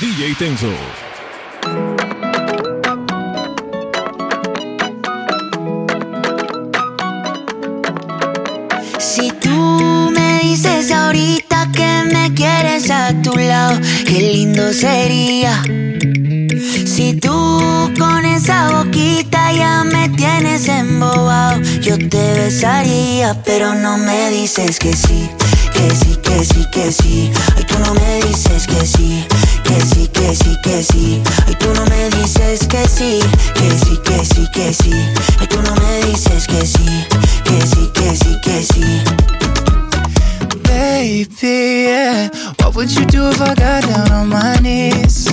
DJ Tenso. Si tú me dices ahorita que me quieres a tu lado, qué lindo sería. Esa boquita ya me tienes embobado, yo te besaría, pero no me dices que sí, que sí, que sí, que sí. Ay, tú no me dices que sí, que sí, que sí, que sí. Ay, tú no me dices que sí, que sí, que sí, que sí. Ay, tú no me dices que sí, que sí, que sí, que sí. Baby, yeah. What would you do if I got down on my knees?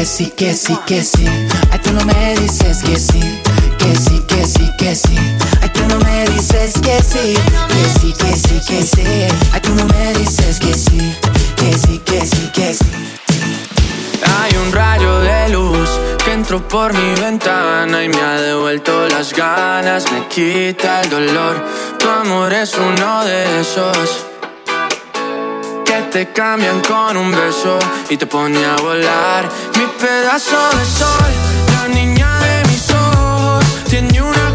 Que sí, que sí, que sí. Ay, tú no me dices que sí, que sí, que sí, que sí. Ay, tú no me dices que sí, que sí, que sí, que sí. Ay, tú no me dices que sí, que sí, que sí, que sí. Hay un rayo de luz que entró por mi ventana y me ha devuelto las ganas, me quita el dolor. Tu amor es uno de esos que te cambian con un beso y te pone a volar. Pedazo de sol, la niña de mis ojos, tiene una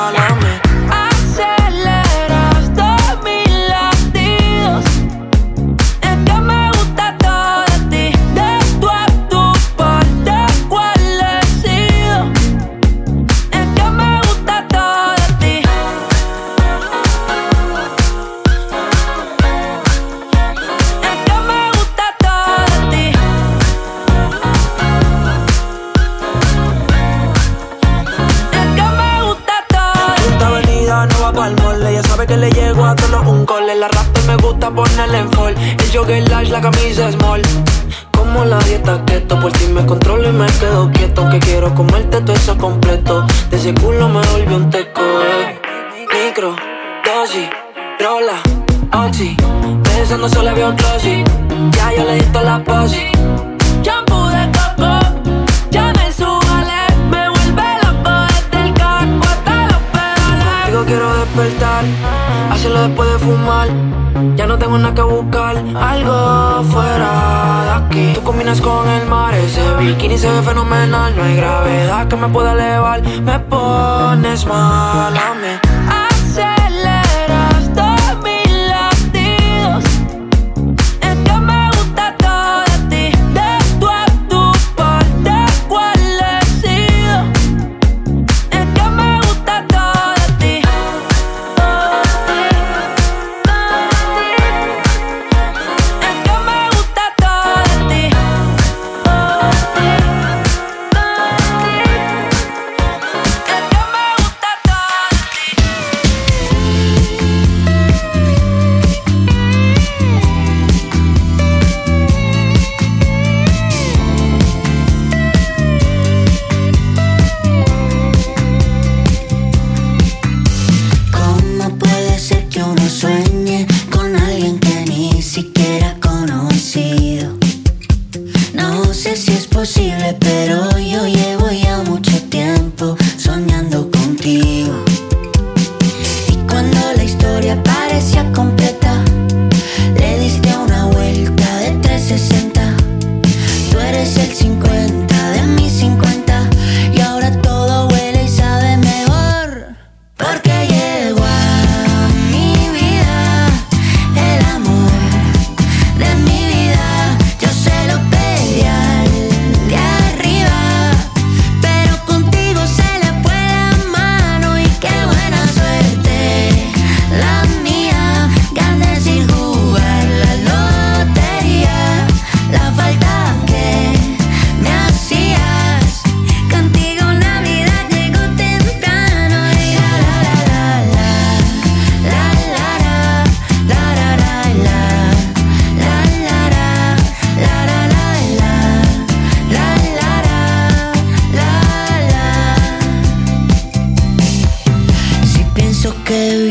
camisas No hay gravedad que me pueda elevar. Me pones mal a mí.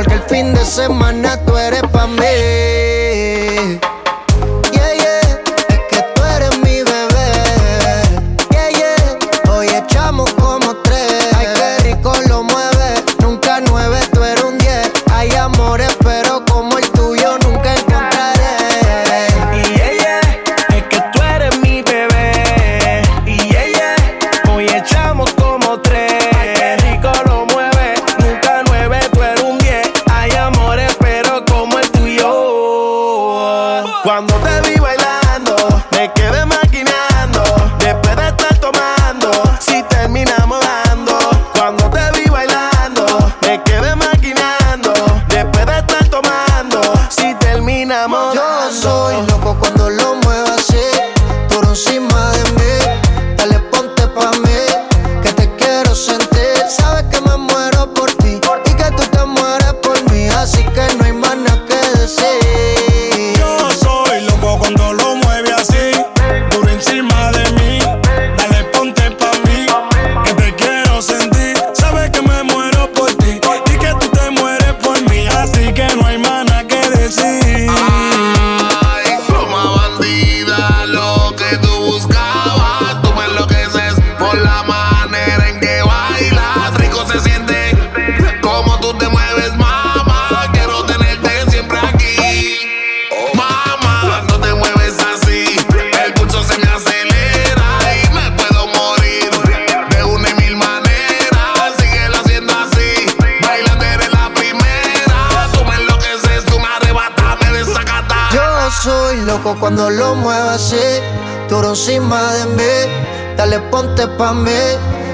Porque el fin de semana tú eres pa' mí.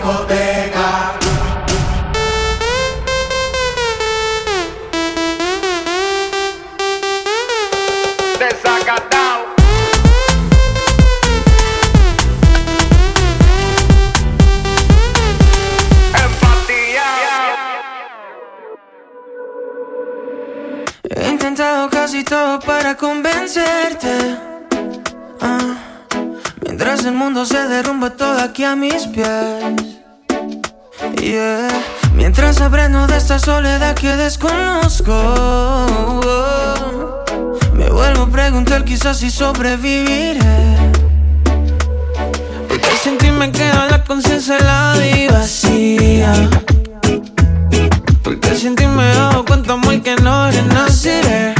discoteca. Desacatao. He intentado casi todo para convencerte. Ah, mientras el mundo se derrumba todo aquí a mis pies. Soledad que desconozco. Me vuelvo a preguntar quizás si sobreviviré. Porque sin ti me queda la conciencia helada y vacía. Porque sin ti me cuenta muy que no renaciré.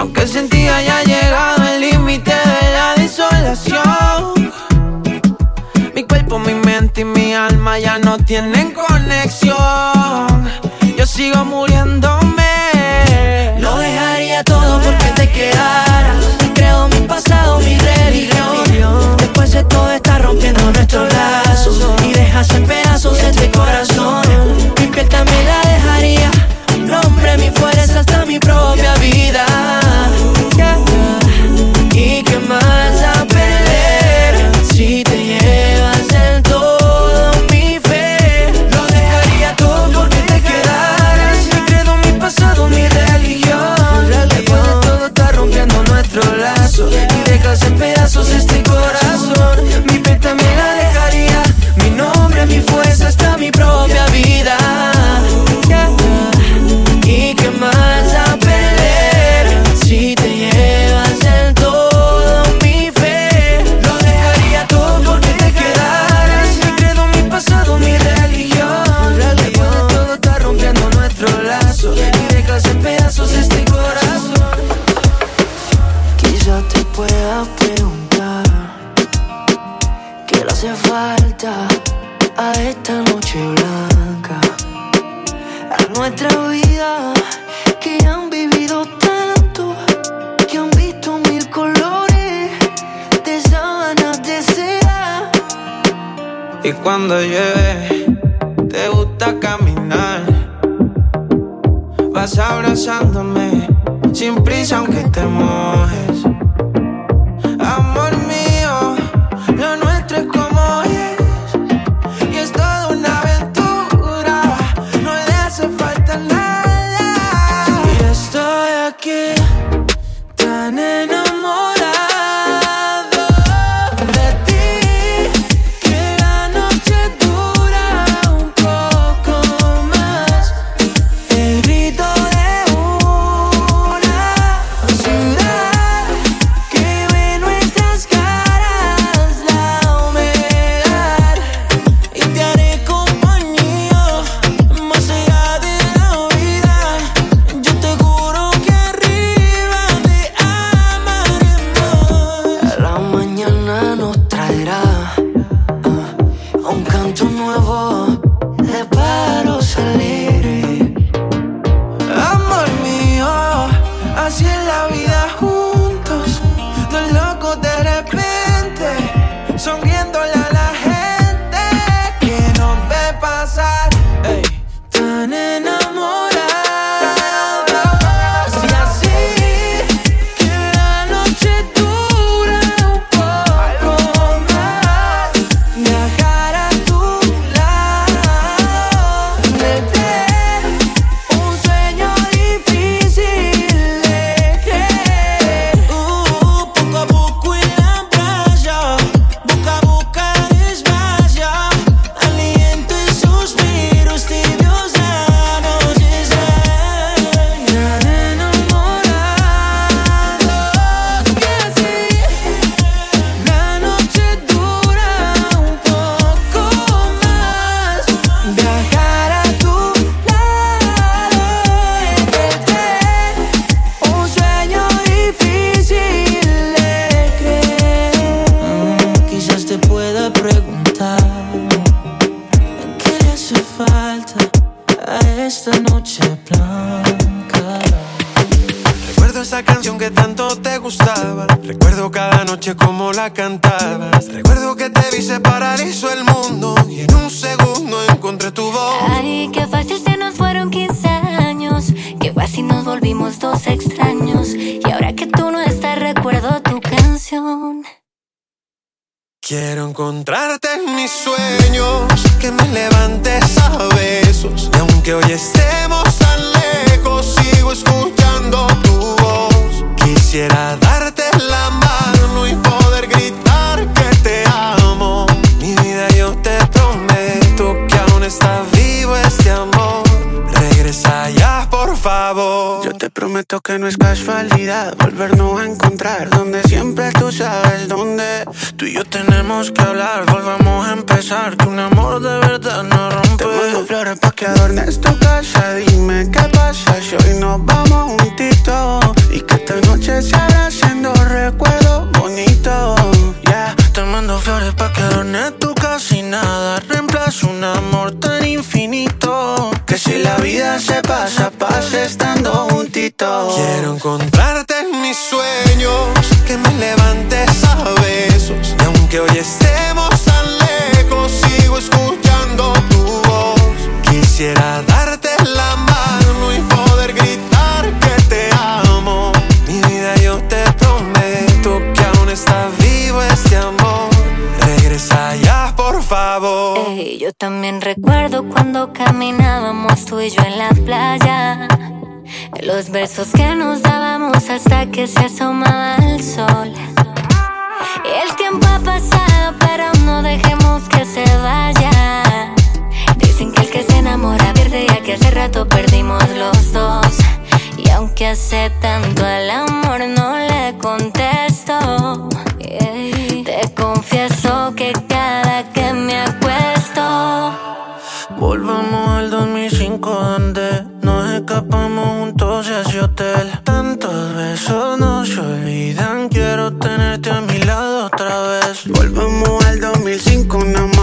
Aunque sin ti haya llegado el límite de la desolación. Mi cuerpo, mi mente y mi alma ya no tienen conexión. Yo sigo muriéndome. Lo dejaría todo porque te quedaras. Creo mi pasado, mi religión. Después de todo está rompiendo nuestros lazos. Y dejas en pedazos este corazón. Quizá te pueda preguntar qué le hace falta a esta noche blanca a nuestra vida que han vivido tanto, que han visto mil colores de sábanas de. Y cuando llueve, te gusta caminar. Vas abrazándome sin prisa aunque te mojes. Reemplaza un amor tan infinito. Que si la vida se pasa, pasa estando juntitos. Quiero encontrarte en mis sueños, que me levantes a besos. Y aunque hoy estemos tan lejos, sigo escuchando tu voz. Quisiera Ey, yo también recuerdo cuando caminábamos tú y yo en la playa. Los besos que nos dábamos hasta que se asomaba el sol. El tiempo ha pasado, pero no dejemos que se vaya. Dicen que el que se enamora pierde, ya que hace rato perdimos los dos. Y aunque hace tanto al amor, no le contesto. Te confieso que cada que me. Volvamos al 2005 donde nos escapamos juntos a ese hotel. Tantos besos no se olvidan, quiero tenerte a mi lado otra vez. Volvamos al 2005 nada más,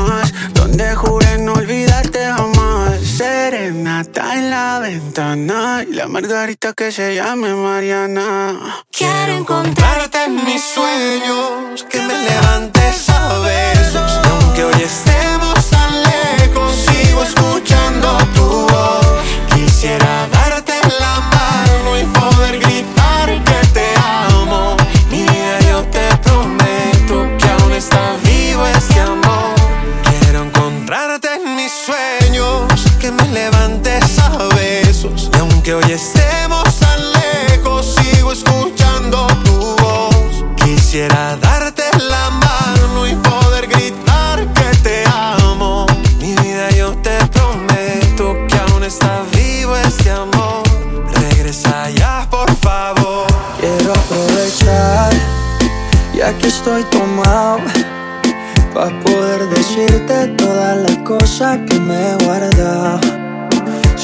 Serenata en la ventana y la margarita que se llame Mariana. Quiero encontrarte en mis sueños, que me levantes a besos. Aunque hoy estemos tan lejos, sigo escuchando tu voz. Quisiera darte la mano y poder gritar que te amo. Mi vida, yo te prometo que aún está vivo este amor. Quiero encontrarte en mis sueños, me levantes a besos. Y aunque hoy estemos tan lejos, sigo escuchando tu voz. Quisiera darte la mano y poder gritar que te amo. Mi vida, yo te prometo que aún está vivo este amor. Regresa ya, por favor. Quiero aprovechar, ya que estoy tomado, para poder decirte todas las cosas que me he guardado.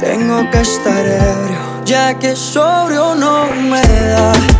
Tengo que estar ebrio, ya que sobrio no me da.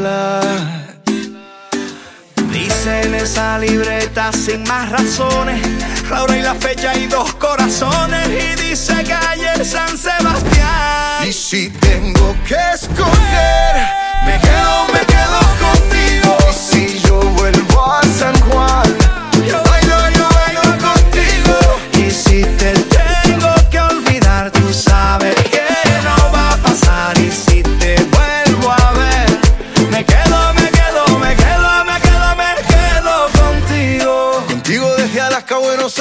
Volverte a hablar. Dice en esa libreta sin más razones, la hora y la fecha y dos corazones. Y dice calle San Sebastián. Y si tengo que escoger, me quedo, me quedo contigo. Y si yo vuelvo a San Juan, yo bailo, yo bailo contigo. Y si te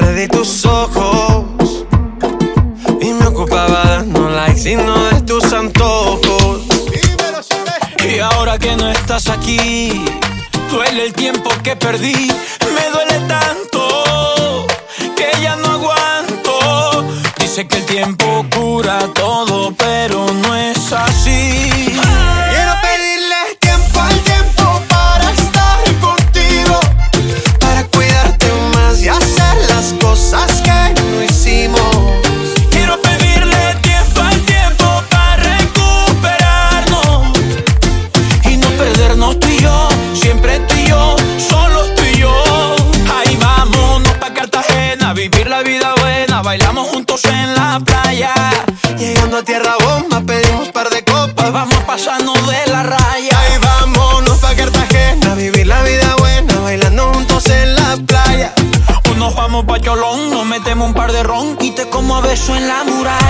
perdí tus ojos y me ocupaba dando likes y no de tus antojos. Y ahora que no estás aquí, duele el tiempo que perdí, me duele tanto que ya no aguanto. Dice que el tiempo cura todo, pero no es así. beso en la muralla.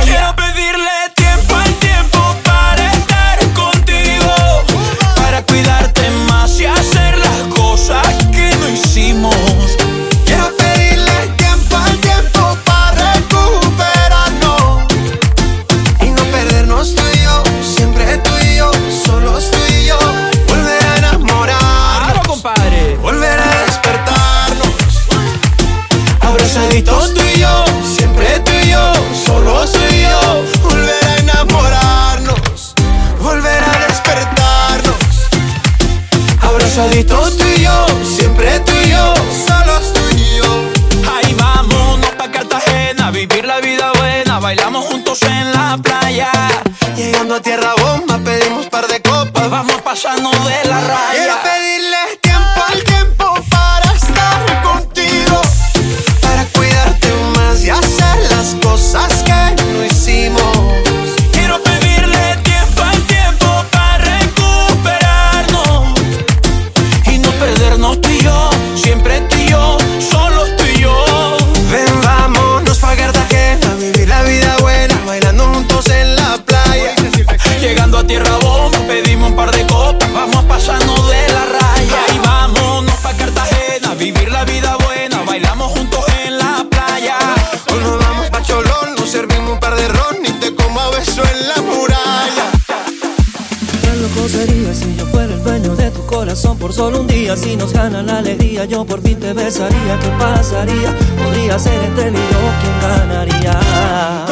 besaría? ¿Qué pasaría? Podría ser entre mí yo quien ganaría.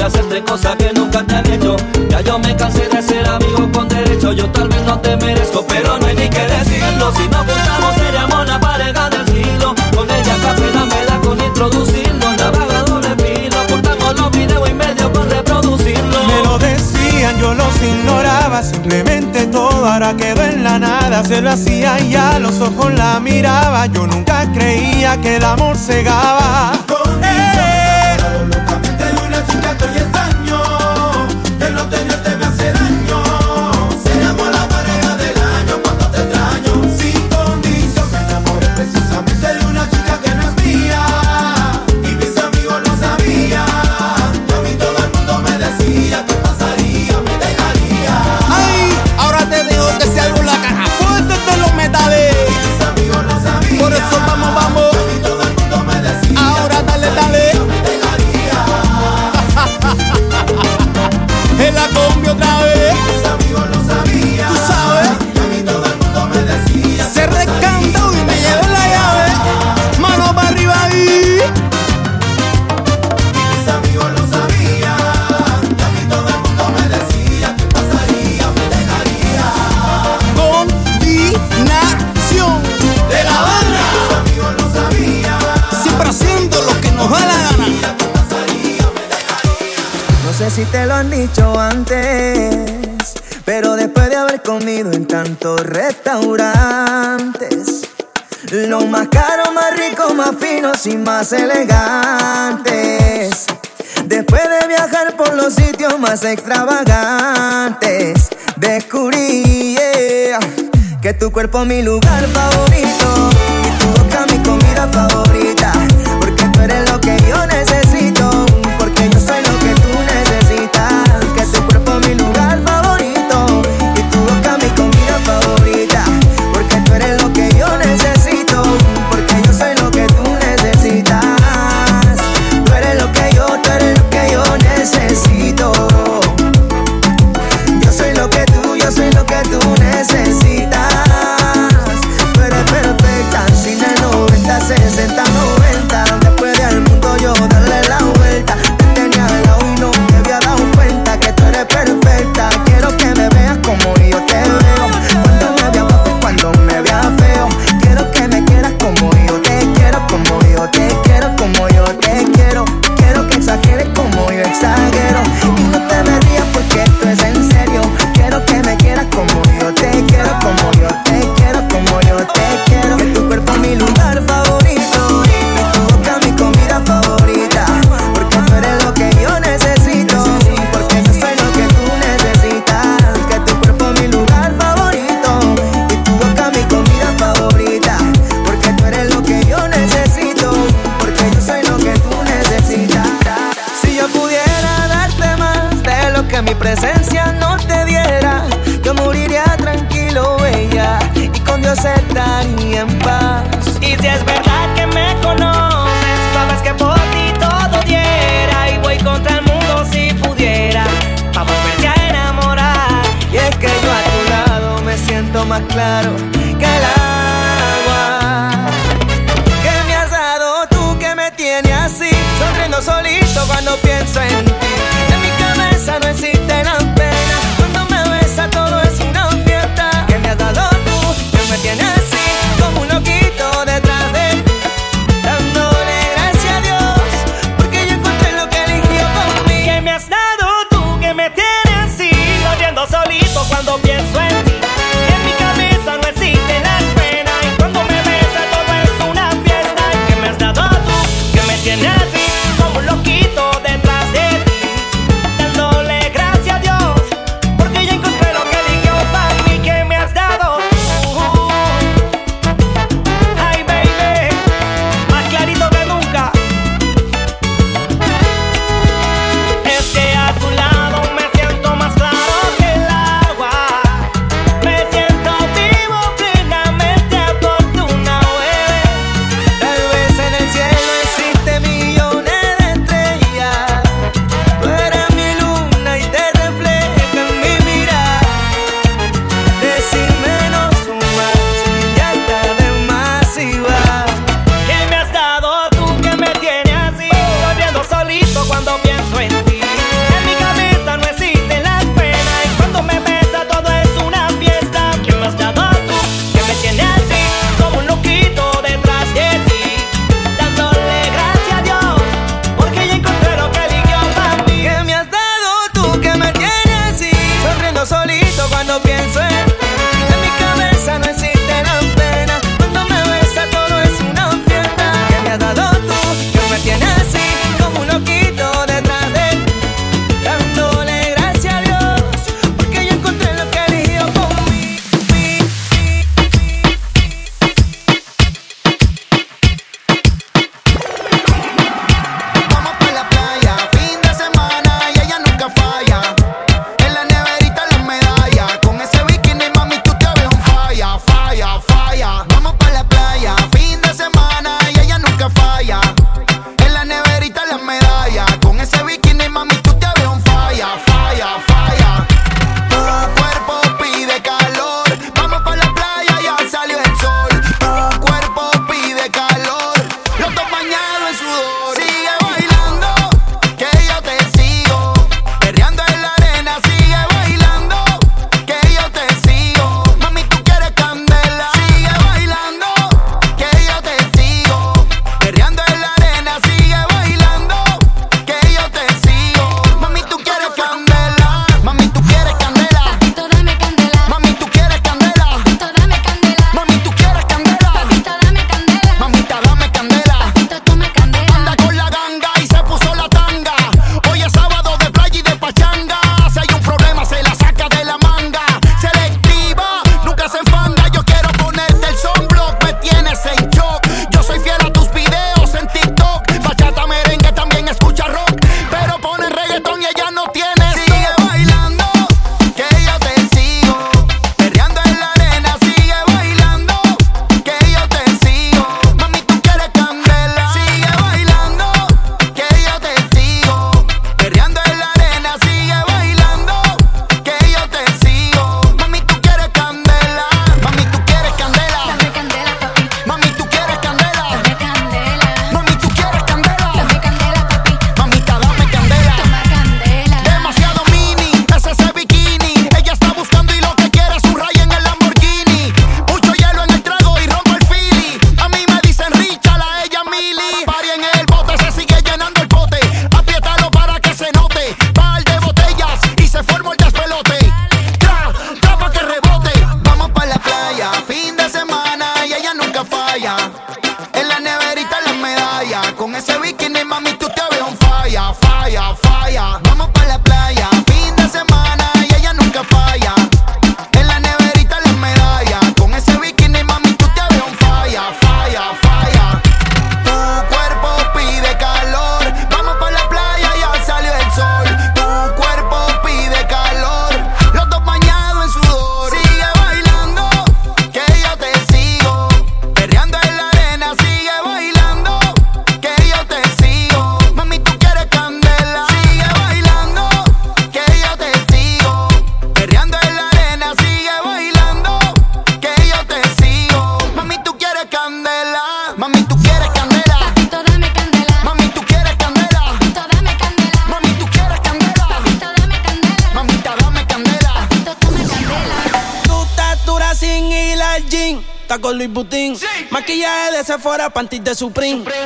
y hacerte cosas que nunca te han hecho. Ya yo me cansé de ser amigo con derecho. Yo tal vez no te merezco, pero no hay ni que decirlo. Si nos juntamos, seríamos la pareja del siglo. Con ella café la meda con introducirnos. Navaga doble filo, cortamos los videos y medio por reproducirlo. Me lo decían, yo los ignoraba. Simplemente todo ahora quedó en la nada. Se lo hacía y a los ojos la miraba. Yo nunca creía que el amor cegaba. más elegantes. Después de viajar por los sitios más extravagantes, descubrí que tu cuerpo es mi lugar favorito.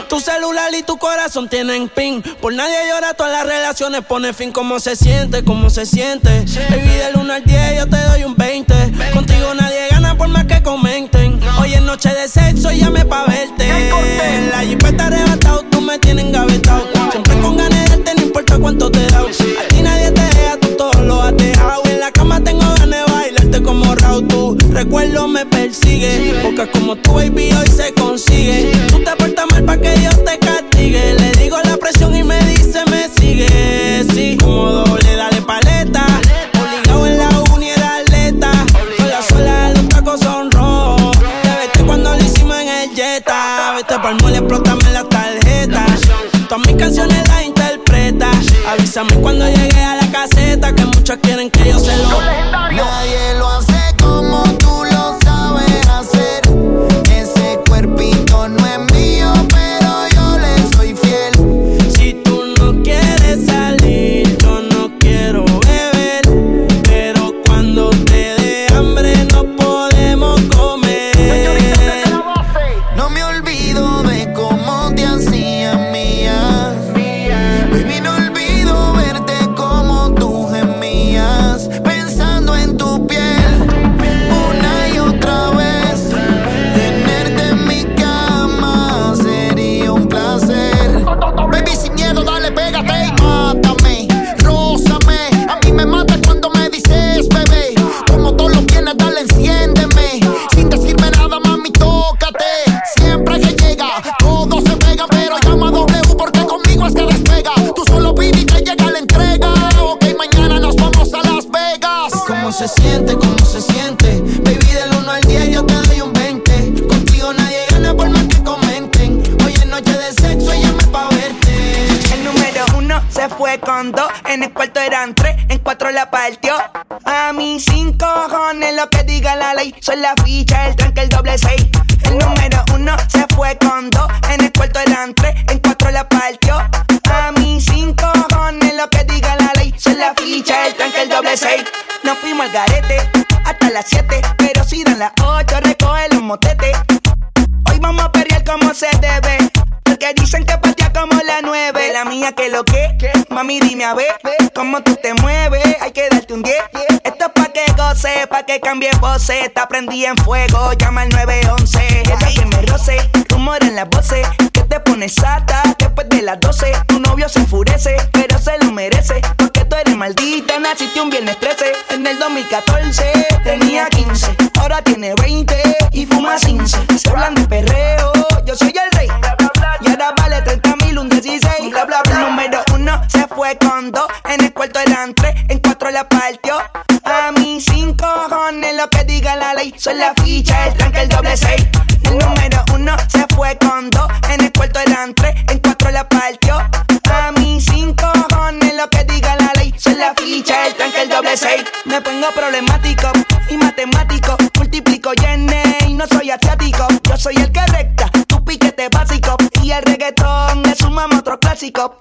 Tu celular y tu corazón tienen pin. Por nadie llora, todas las relaciones pone fin. ¿Cómo se siente? ¿Cómo se siente? Baby, del 1 al 10 yo te doy un 20. Contigo nadie gana por más que comenten. Hoy es noche de sexo y llame pa' verte. La jipeta arrebatado, tú me tienes engavetado. Siempre con ganas de darte, no importa cuánto te da. A ti nadie te deja, tú todo lo has dejado. En la cama tengo ganas de bailarte como Raúl. Tu recuerdo me persigue. Porque como tu baby hoy se consigue. Que Dios te castigue. Le digo la presión y me dice me sigue. Sí, como doble, dale paleta. Obligado en la uni era atleta. Con la suela los tacos son rojos. Te vete cuando lo hicimos en el Jetta. Vete pa'l mole, explótame la tarjeta. Todas mis canciones Está prendí en fuego, llama al 911. Ella que me roce, rumor en las voces. Que te pones sata después de las 12. Tu novio se enfurece, pero se lo merece. Porque tú eres maldita, naciste un viernes 13. En el 2014 tenía 15, ahora tiene 20 y fuma 15. Se hablan de perreo, yo soy el rey. Y ahora vale 30 mil, un 16. Bla, bla, bla. Número uno se fue con dos. En el cuarto eran tres, en cuatro la partió. 6. Son la ficha, el tranque, el doble 6. El número 1 se fue con 2. En el cuarto eran 3, en cuatro la partió. A mí sin cojones lo que diga la ley. Son la ficha, el tranque, el doble 6. Me pongo problemático y matemático. Multiplico y y no soy asiático. Yo soy el que recta, tu piquete básico. Y el reggaetón le sumamos otro clásico.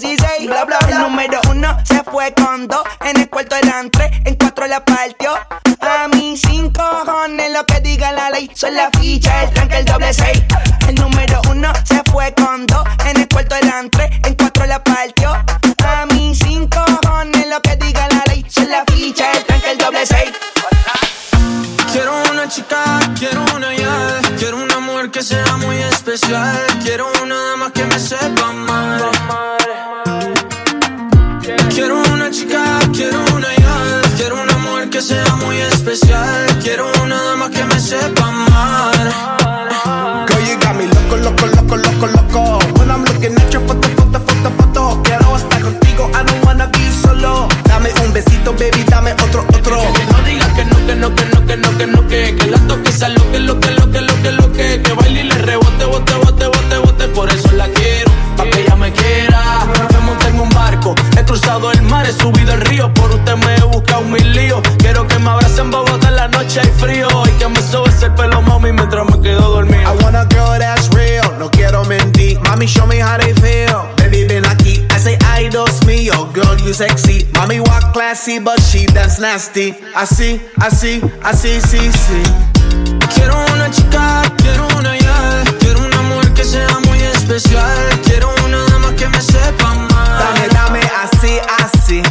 16. Bla, bla, bla. El número uno se fue con dos. En el cuarto eran tres, en cuatro la partió. A mí sin cojones lo que diga la ley. Son la ficha, el tranque, el doble seis. El número uno se fue con dos. En el cuarto eran tres, en cuatro la partió. A mí sin cojones lo que diga la ley. Son la ficha, el tranque, el doble seis. Quiero una chica, quiero una ya. Quiero una mujer que sea muy especial. Quiero una dama que me sepa amar. que sea muy especial. Quiero una dama que me sepa amar. Girl, you got me loco, loco, loco, loco, loco. When I'm looking at your photo, photo, photo, photo. Quiero estar contigo, I don't wanna be solo. Dame un besito, baby, dame otro, otro. Classy, but she dance nasty. Así, así, así, sí, sí. Quiero una chica, quiero una ya. Quiero una mujer que sea muy especial. Quiero una dama que me sepa mal. Dame, dame, así, así.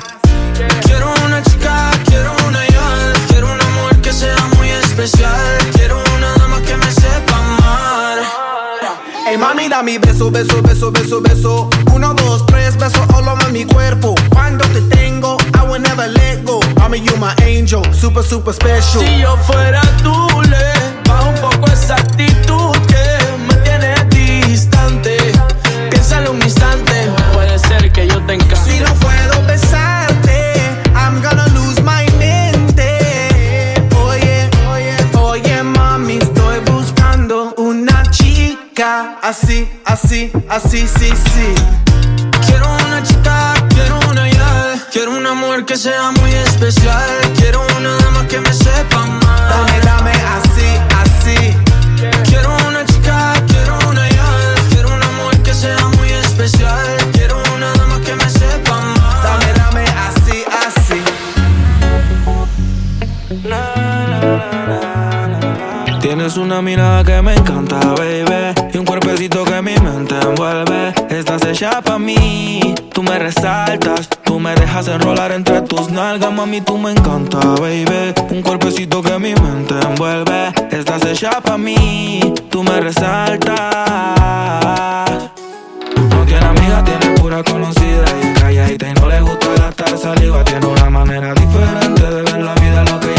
Quiero una chica, quiero una ya. Quiero una mujer que sea muy especial. Quiero una dama que me sepa mal. Ey, mami, da mi beso, beso, beso, beso, beso. Uno, dos, tres, beso all over mi cuerpo. Cuando te never let go. Mami, you my angel, super, super special. Si yo fuera tú, le bajo un poco esa actitud que me tiene distante. Piénsalo un instante, puede ser que yo te encante. Si no puedo besarte, I'm gonna lose my mente. Oye, oye, oye, mami, estoy buscando una chica así, así, así, sí, sí. Quiero una chica, una mujer que sea muy especial. Quiero una dama que me sepa mal. Dame, dame, así, así. Quiero una chica, quiero una ya. Quiero una mujer que sea muy especial. Quiero una dama que me sepa mal. Dame, dame, así, así. Tienes una mirada que me encanta, baby. Y un cuerpecito que. Estás hecha pa' mí. Tú me resaltas. Tú me dejas enrolar entre tus nalgas, mami. Tú me encanta, baby. Un cuerpecito que mi mente envuelve. Estás hecha pa' mí. Tú me resaltas. No tiene amiga, tiene pura conocida y calladita y no le gusta gastar saliva. Tiene una manera diferente de ver la vida, lo que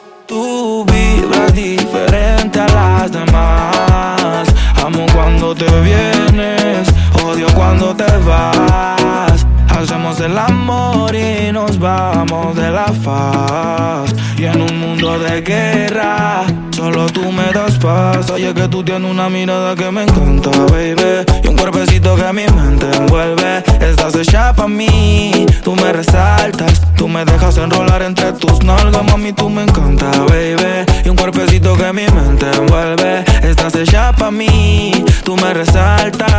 Tú vibras diferente a las demás. Amo cuando te vienes, odio cuando te vas. Hacemos el amor y nos vamos de la faz. Y en un mundo de guerra, solo tú me das paz. Oye, que tú tienes una mirada que me encanta, baby. Y un cuerpecito que mi mente envuelve. Estás hecha pa' mí, tú me resaltas. Tú me dejas enrolar entre tus nalgas, mami, tú me encanta, baby. Y un cuerpecito que mi mente envuelve. Estás hecha pa' mí, tú me resaltas.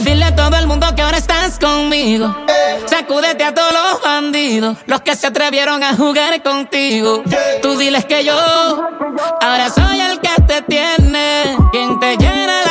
Dile a todo el mundo que ahora estás conmigo. Sacúdete a todos los bandidos, los que se atrevieron a jugar contigo. Tú diles que yo ahora soy el que te tiene, quien te llena las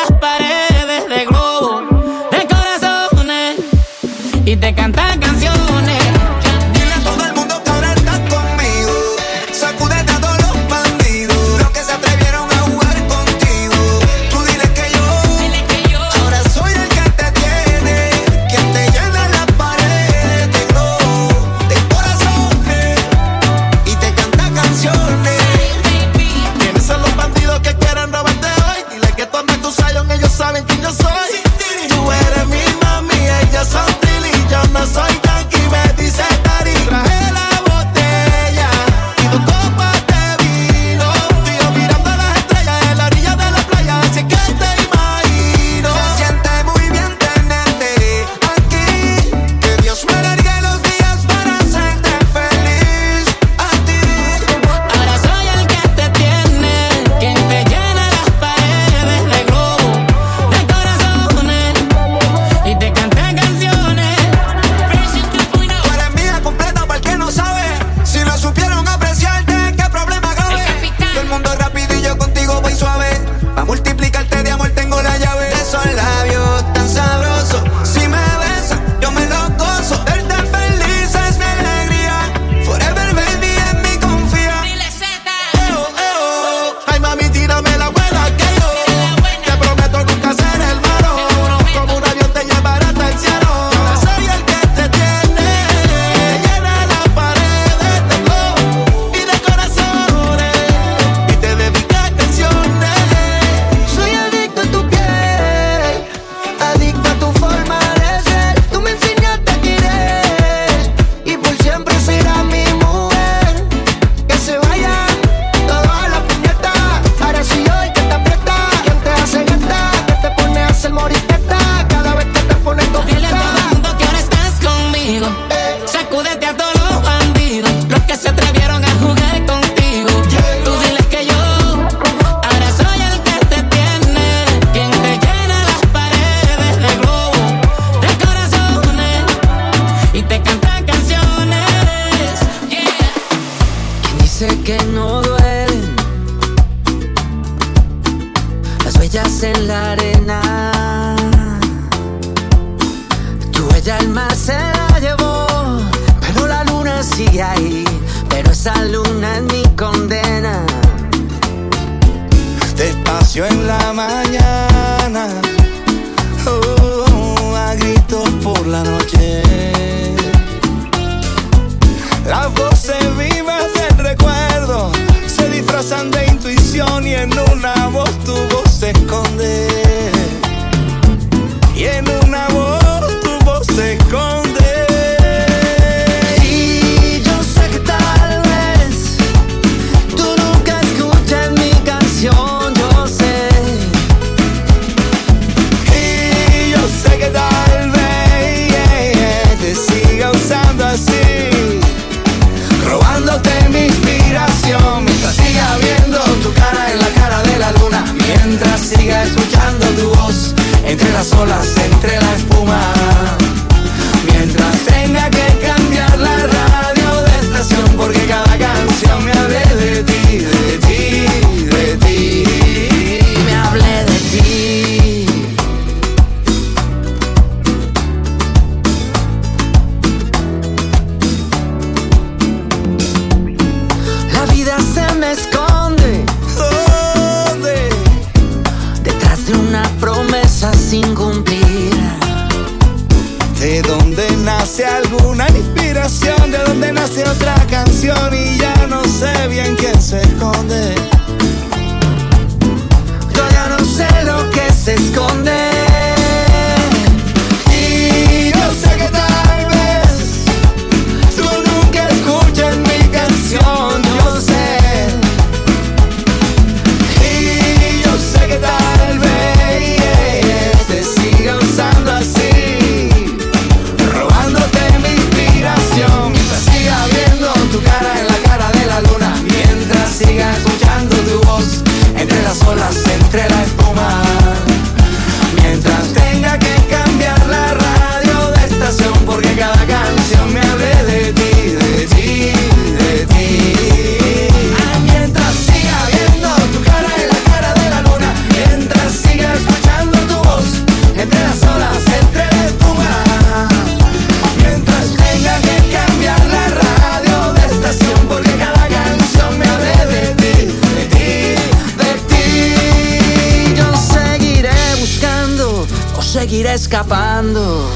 escapando,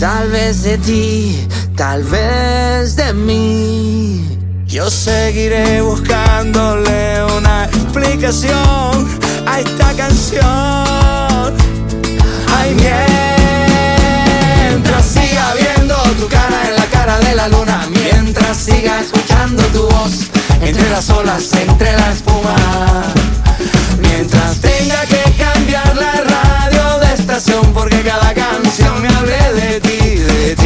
tal vez de ti, tal vez de mí. Yo seguiré buscándole una explicación a esta canción. Ay, mientras siga viendo tu cara en la cara de la luna, mientras siga escuchando tu voz entre las olas, entre la espuma, mientras tenga que cambiar la radio porque cada canción me hable de ti, de ti.